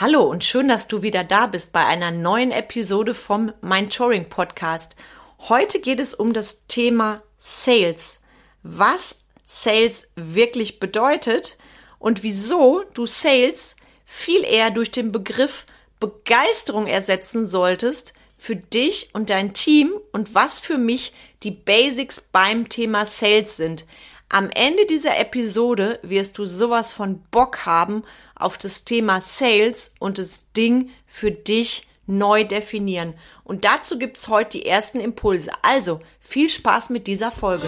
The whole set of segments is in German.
Hallo und schön, dass du wieder da bist bei einer neuen Episode vom Mind Touring Podcast. Heute geht es um das Thema Sales. Was Sales wirklich bedeutet und wieso du Sales viel eher durch den Begriff Begeisterung ersetzen solltest für dich und dein Team und was für mich die Basics beim Thema Sales sind. Am Ende dieser Episode wirst du sowas von Bock haben auf das Thema Sales und das Ding für dich neu definieren. Und dazu gibt's heute die ersten Impulse. Also viel Spaß mit dieser Folge.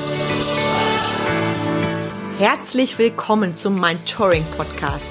Herzlich willkommen zum Mind Touring Podcast,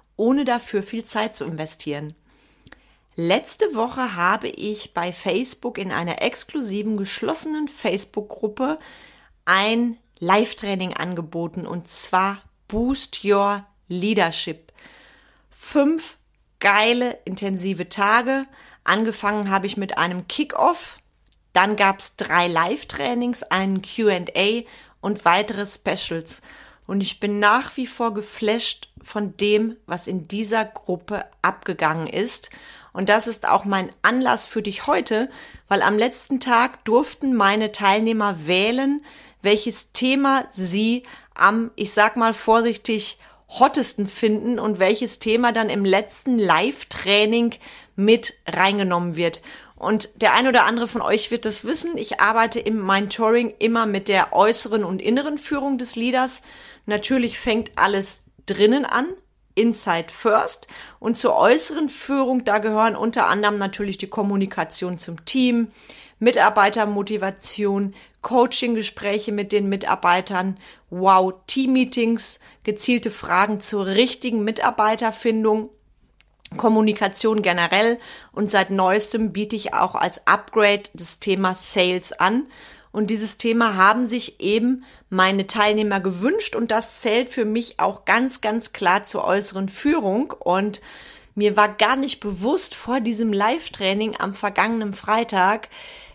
ohne dafür viel Zeit zu investieren. Letzte Woche habe ich bei Facebook in einer exklusiven geschlossenen Facebook-Gruppe ein Live-Training angeboten und zwar Boost Your Leadership. Fünf geile, intensive Tage. Angefangen habe ich mit einem Kick-Off. Dann gab es drei Live-Trainings, einen QA und weitere Specials. Und ich bin nach wie vor geflasht von dem, was in dieser Gruppe abgegangen ist. Und das ist auch mein Anlass für dich heute, weil am letzten Tag durften meine Teilnehmer wählen, welches Thema sie am, ich sag mal vorsichtig, hottesten finden und welches Thema dann im letzten Live-Training mit reingenommen wird. Und der ein oder andere von euch wird das wissen. Ich arbeite im Mentoring immer mit der äußeren und inneren Führung des Leaders. Natürlich fängt alles drinnen an, Inside First. Und zur äußeren Führung, da gehören unter anderem natürlich die Kommunikation zum Team, Mitarbeitermotivation, Coaching-Gespräche mit den Mitarbeitern, Wow, Team-Meetings, gezielte Fragen zur richtigen Mitarbeiterfindung, Kommunikation generell und seit neuestem biete ich auch als Upgrade das Thema Sales an. Und dieses Thema haben sich eben meine Teilnehmer gewünscht und das zählt für mich auch ganz, ganz klar zur äußeren Führung. Und mir war gar nicht bewusst vor diesem Live-Training am vergangenen Freitag,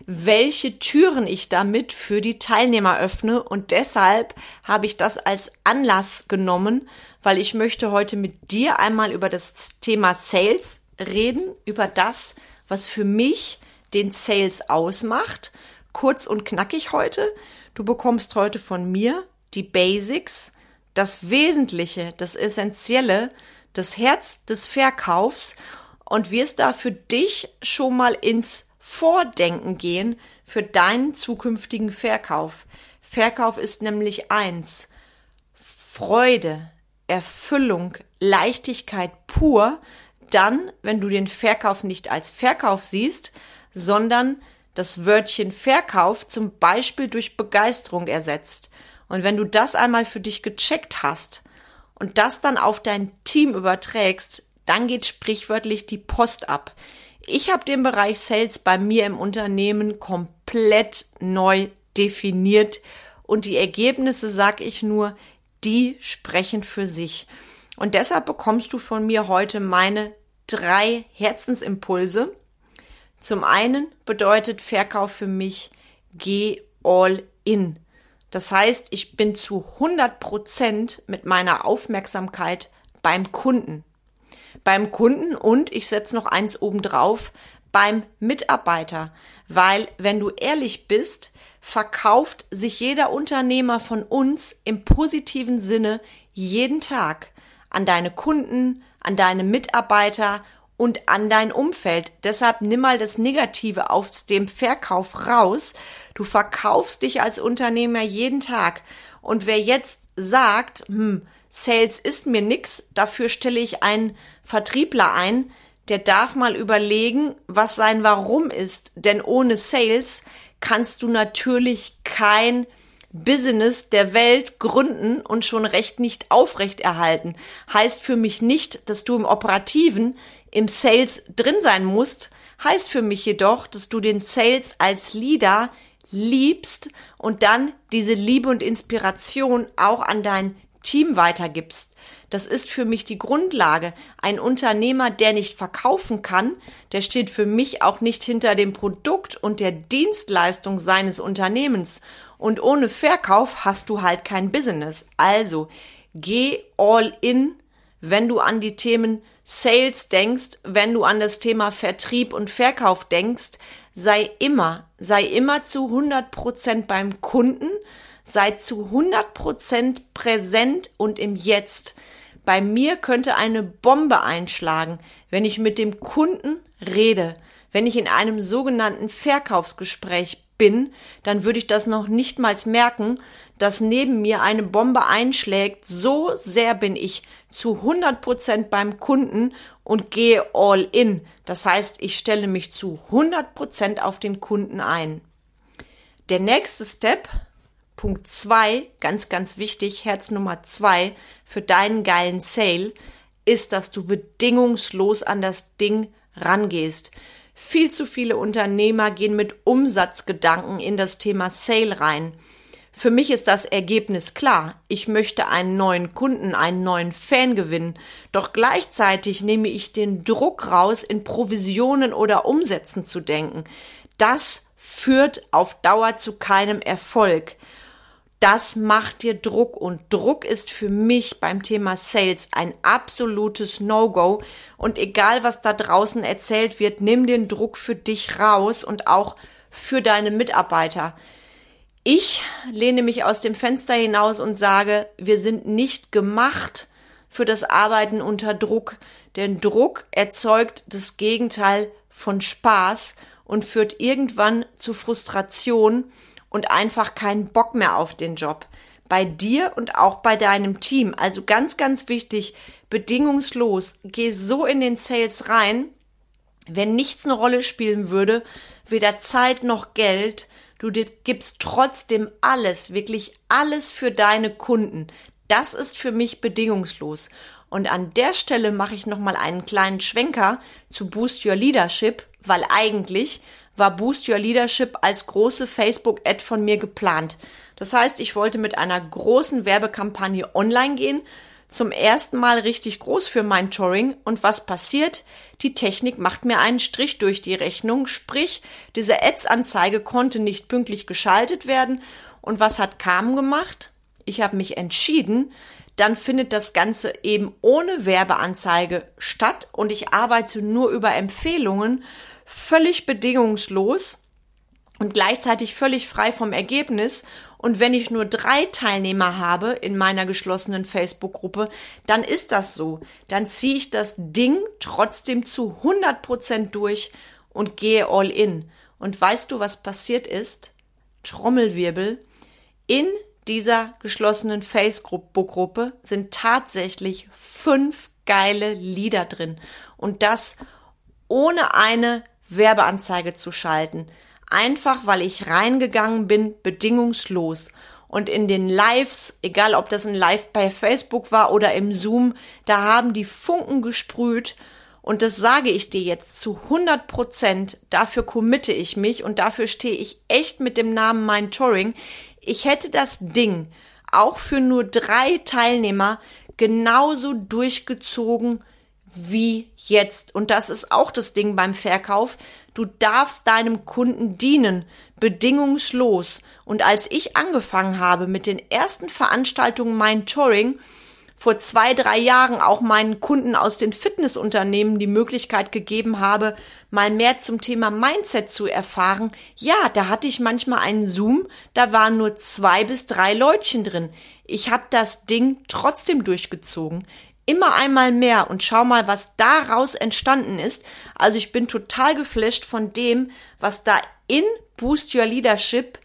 welche Türen ich damit für die Teilnehmer öffne. Und deshalb habe ich das als Anlass genommen, weil ich möchte heute mit dir einmal über das Thema Sales reden, über das, was für mich den Sales ausmacht. Kurz und knackig heute. Du bekommst heute von mir die Basics, das Wesentliche, das Essentielle, das Herz des Verkaufs und wirst da für dich schon mal ins Vordenken gehen für deinen zukünftigen Verkauf. Verkauf ist nämlich eins. Freude, Erfüllung, Leichtigkeit pur, dann, wenn du den Verkauf nicht als Verkauf siehst, sondern das Wörtchen Verkauf zum Beispiel durch Begeisterung ersetzt. Und wenn du das einmal für dich gecheckt hast und das dann auf dein Team überträgst, dann geht sprichwörtlich die Post ab. Ich habe den Bereich Sales bei mir im Unternehmen komplett neu definiert und die Ergebnisse, sag ich nur, die sprechen für sich. Und deshalb bekommst du von mir heute meine drei Herzensimpulse. Zum einen bedeutet Verkauf für mich, geh all in. Das heißt, ich bin zu 100 Prozent mit meiner Aufmerksamkeit beim Kunden beim Kunden und ich setze noch eins obendrauf, beim Mitarbeiter. Weil, wenn du ehrlich bist, verkauft sich jeder Unternehmer von uns im positiven Sinne jeden Tag an deine Kunden, an deine Mitarbeiter und an dein Umfeld. Deshalb nimm mal das Negative aus dem Verkauf raus. Du verkaufst dich als Unternehmer jeden Tag. Und wer jetzt sagt, hm, Sales ist mir nix, dafür stelle ich einen Vertriebler ein, der darf mal überlegen, was sein Warum ist. Denn ohne Sales kannst du natürlich kein Business der Welt gründen und schon recht nicht aufrechterhalten. Heißt für mich nicht, dass du im Operativen im Sales drin sein musst, heißt für mich jedoch, dass du den Sales als Leader liebst und dann diese Liebe und Inspiration auch an dein Team weitergibst. Das ist für mich die Grundlage. Ein Unternehmer, der nicht verkaufen kann, der steht für mich auch nicht hinter dem Produkt und der Dienstleistung seines Unternehmens. Und ohne Verkauf hast du halt kein Business. Also geh all in, wenn du an die Themen Sales denkst, wenn du an das Thema Vertrieb und Verkauf denkst, sei immer, sei immer zu 100 Prozent beim Kunden, sei zu 100 Prozent präsent und im Jetzt. Bei mir könnte eine Bombe einschlagen, wenn ich mit dem Kunden rede, wenn ich in einem sogenannten Verkaufsgespräch bin, dann würde ich das noch nicht mal merken, dass neben mir eine Bombe einschlägt. So sehr bin ich zu 100 Prozent beim Kunden und gehe all in. Das heißt, ich stelle mich zu 100 Prozent auf den Kunden ein. Der nächste Step, Punkt zwei, ganz, ganz wichtig, Herz Nummer zwei für deinen geilen Sale, ist, dass du bedingungslos an das Ding rangehst. Viel zu viele Unternehmer gehen mit Umsatzgedanken in das Thema Sale rein. Für mich ist das Ergebnis klar. Ich möchte einen neuen Kunden, einen neuen Fan gewinnen. Doch gleichzeitig nehme ich den Druck raus, in Provisionen oder Umsätzen zu denken. Das führt auf Dauer zu keinem Erfolg das macht dir Druck und Druck ist für mich beim Thema Sales ein absolutes No-Go. Und egal was da draußen erzählt wird, nimm den Druck für dich raus und auch für deine Mitarbeiter. Ich lehne mich aus dem Fenster hinaus und sage, wir sind nicht gemacht für das Arbeiten unter Druck, denn Druck erzeugt das Gegenteil von Spaß und führt irgendwann zu Frustration und einfach keinen Bock mehr auf den Job. Bei dir und auch bei deinem Team. Also ganz, ganz wichtig, bedingungslos, geh so in den Sales rein, wenn nichts eine Rolle spielen würde, weder Zeit noch Geld, du gibst trotzdem alles, wirklich alles für deine Kunden. Das ist für mich bedingungslos. Und an der Stelle mache ich nochmal einen kleinen Schwenker zu Boost Your Leadership, weil eigentlich war Boost Your Leadership als große Facebook-Ad von mir geplant. Das heißt, ich wollte mit einer großen Werbekampagne online gehen, zum ersten Mal richtig groß für mein Touring. Und was passiert? Die Technik macht mir einen Strich durch die Rechnung, sprich, diese Ads-Anzeige konnte nicht pünktlich geschaltet werden. Und was hat Carmen gemacht? Ich habe mich entschieden, dann findet das Ganze eben ohne Werbeanzeige statt und ich arbeite nur über Empfehlungen völlig bedingungslos und gleichzeitig völlig frei vom Ergebnis. Und wenn ich nur drei Teilnehmer habe in meiner geschlossenen Facebook-Gruppe, dann ist das so. Dann ziehe ich das Ding trotzdem zu 100 Prozent durch und gehe all in. Und weißt du, was passiert ist? Trommelwirbel. In dieser geschlossenen Facebook-Gruppe sind tatsächlich fünf geile Lieder drin. Und das ohne eine Werbeanzeige zu schalten. Einfach weil ich reingegangen bin, bedingungslos. Und in den Lives, egal ob das ein Live bei Facebook war oder im Zoom, da haben die Funken gesprüht. Und das sage ich dir jetzt zu 100 Prozent. Dafür committe ich mich und dafür stehe ich echt mit dem Namen Mein Touring. Ich hätte das Ding auch für nur drei Teilnehmer genauso durchgezogen wie jetzt. Und das ist auch das Ding beim Verkauf. Du darfst deinem Kunden dienen, bedingungslos. Und als ich angefangen habe mit den ersten Veranstaltungen Mein Touring, vor zwei, drei Jahren auch meinen Kunden aus den Fitnessunternehmen die Möglichkeit gegeben habe, mal mehr zum Thema Mindset zu erfahren, ja, da hatte ich manchmal einen Zoom, da waren nur zwei bis drei Leutchen drin. Ich habe das Ding trotzdem durchgezogen immer einmal mehr und schau mal, was daraus entstanden ist. Also ich bin total geflasht von dem, was da in Boost Your Leadership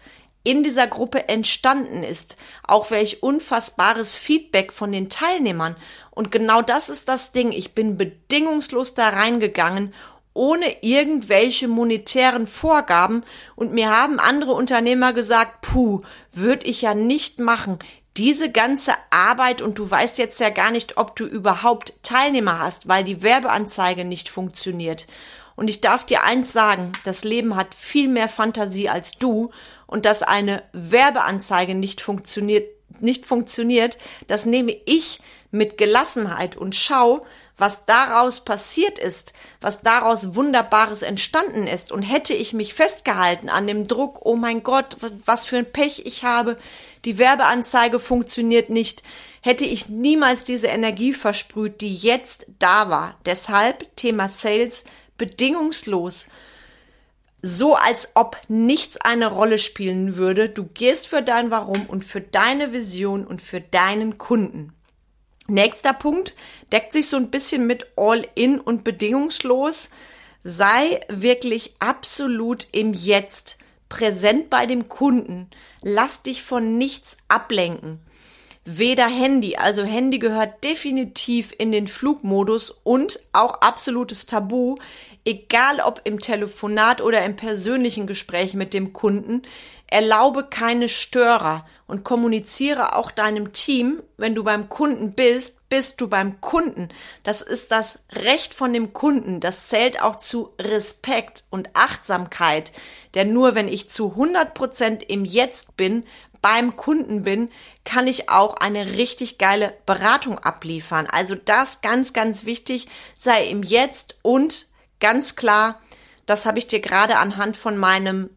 in dieser Gruppe entstanden ist. Auch welch unfassbares Feedback von den Teilnehmern. Und genau das ist das Ding. Ich bin bedingungslos da reingegangen ohne irgendwelche monetären Vorgaben und mir haben andere Unternehmer gesagt, puh, würde ich ja nicht machen. diese ganze Arbeit und du weißt jetzt ja gar nicht, ob du überhaupt Teilnehmer hast, weil die Werbeanzeige nicht funktioniert. Und ich darf dir eins sagen, das Leben hat viel mehr Fantasie als du und dass eine Werbeanzeige nicht funktioniert, nicht funktioniert, das nehme ich mit Gelassenheit und schau, was daraus passiert ist, was daraus Wunderbares entstanden ist. Und hätte ich mich festgehalten an dem Druck, oh mein Gott, was für ein Pech ich habe, die Werbeanzeige funktioniert nicht, hätte ich niemals diese Energie versprüht, die jetzt da war. Deshalb Thema Sales bedingungslos. So als ob nichts eine Rolle spielen würde. Du gehst für dein Warum und für deine Vision und für deinen Kunden. Nächster Punkt deckt sich so ein bisschen mit All-in und bedingungslos. Sei wirklich absolut im Jetzt, präsent bei dem Kunden. Lass dich von nichts ablenken. Weder Handy, also Handy gehört definitiv in den Flugmodus und auch absolutes Tabu, egal ob im Telefonat oder im persönlichen Gespräch mit dem Kunden. Erlaube keine Störer und kommuniziere auch deinem Team, wenn du beim Kunden bist, bist du beim Kunden. Das ist das Recht von dem Kunden. Das zählt auch zu Respekt und Achtsamkeit. Denn nur wenn ich zu 100 Prozent im Jetzt bin, beim Kunden bin, kann ich auch eine richtig geile Beratung abliefern. Also das ganz, ganz wichtig, sei im Jetzt und ganz klar, das habe ich dir gerade anhand von meinem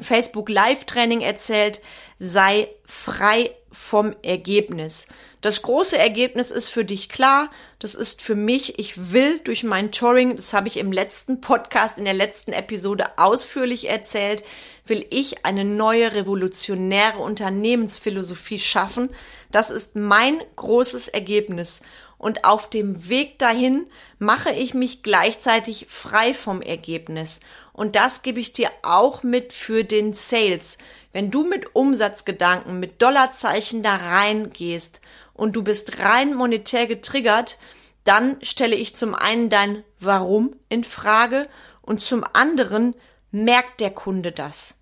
Facebook Live Training erzählt, sei frei vom Ergebnis. Das große Ergebnis ist für dich klar. Das ist für mich, ich will durch mein Touring, das habe ich im letzten Podcast, in der letzten Episode ausführlich erzählt, will ich eine neue revolutionäre Unternehmensphilosophie schaffen. Das ist mein großes Ergebnis und auf dem Weg dahin mache ich mich gleichzeitig frei vom Ergebnis. Und das gebe ich dir auch mit für den Sales. Wenn du mit Umsatzgedanken, mit Dollarzeichen da reingehst und du bist rein monetär getriggert, dann stelle ich zum einen dein Warum in Frage und zum anderen merkt der Kunde das.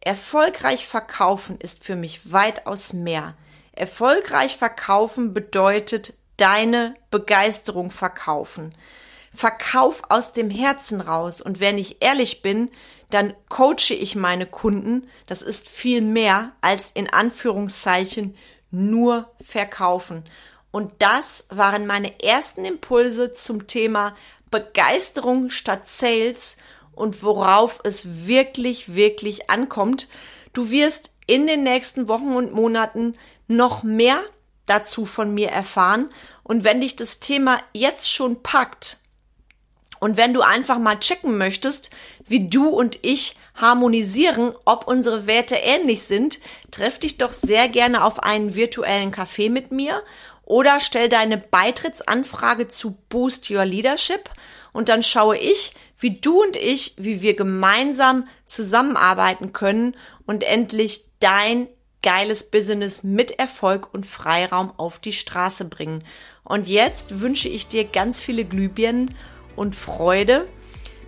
Erfolgreich verkaufen ist für mich weitaus mehr. Erfolgreich verkaufen bedeutet deine Begeisterung verkaufen. Verkauf aus dem Herzen raus. Und wenn ich ehrlich bin, dann coache ich meine Kunden. Das ist viel mehr als in Anführungszeichen nur verkaufen. Und das waren meine ersten Impulse zum Thema Begeisterung statt Sales und worauf es wirklich, wirklich ankommt. Du wirst in den nächsten Wochen und Monaten noch mehr dazu von mir erfahren. Und wenn dich das Thema jetzt schon packt und wenn du einfach mal checken möchtest, wie du und ich harmonisieren, ob unsere Werte ähnlich sind, treff dich doch sehr gerne auf einen virtuellen Kaffee mit mir oder stell deine Beitrittsanfrage zu Boost Your Leadership und dann schaue ich, wie du und ich, wie wir gemeinsam zusammenarbeiten können und endlich dein geiles Business mit Erfolg und Freiraum auf die Straße bringen. Und jetzt wünsche ich dir ganz viele Glühbirnen und Freude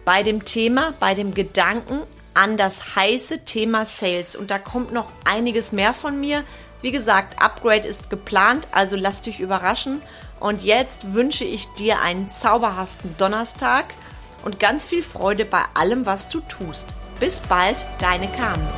bei dem Thema, bei dem Gedanken an das heiße Thema Sales. Und da kommt noch einiges mehr von mir. Wie gesagt, Upgrade ist geplant, also lass dich überraschen. Und jetzt wünsche ich dir einen zauberhaften Donnerstag und ganz viel Freude bei allem, was du tust. Bis bald, deine Carmen.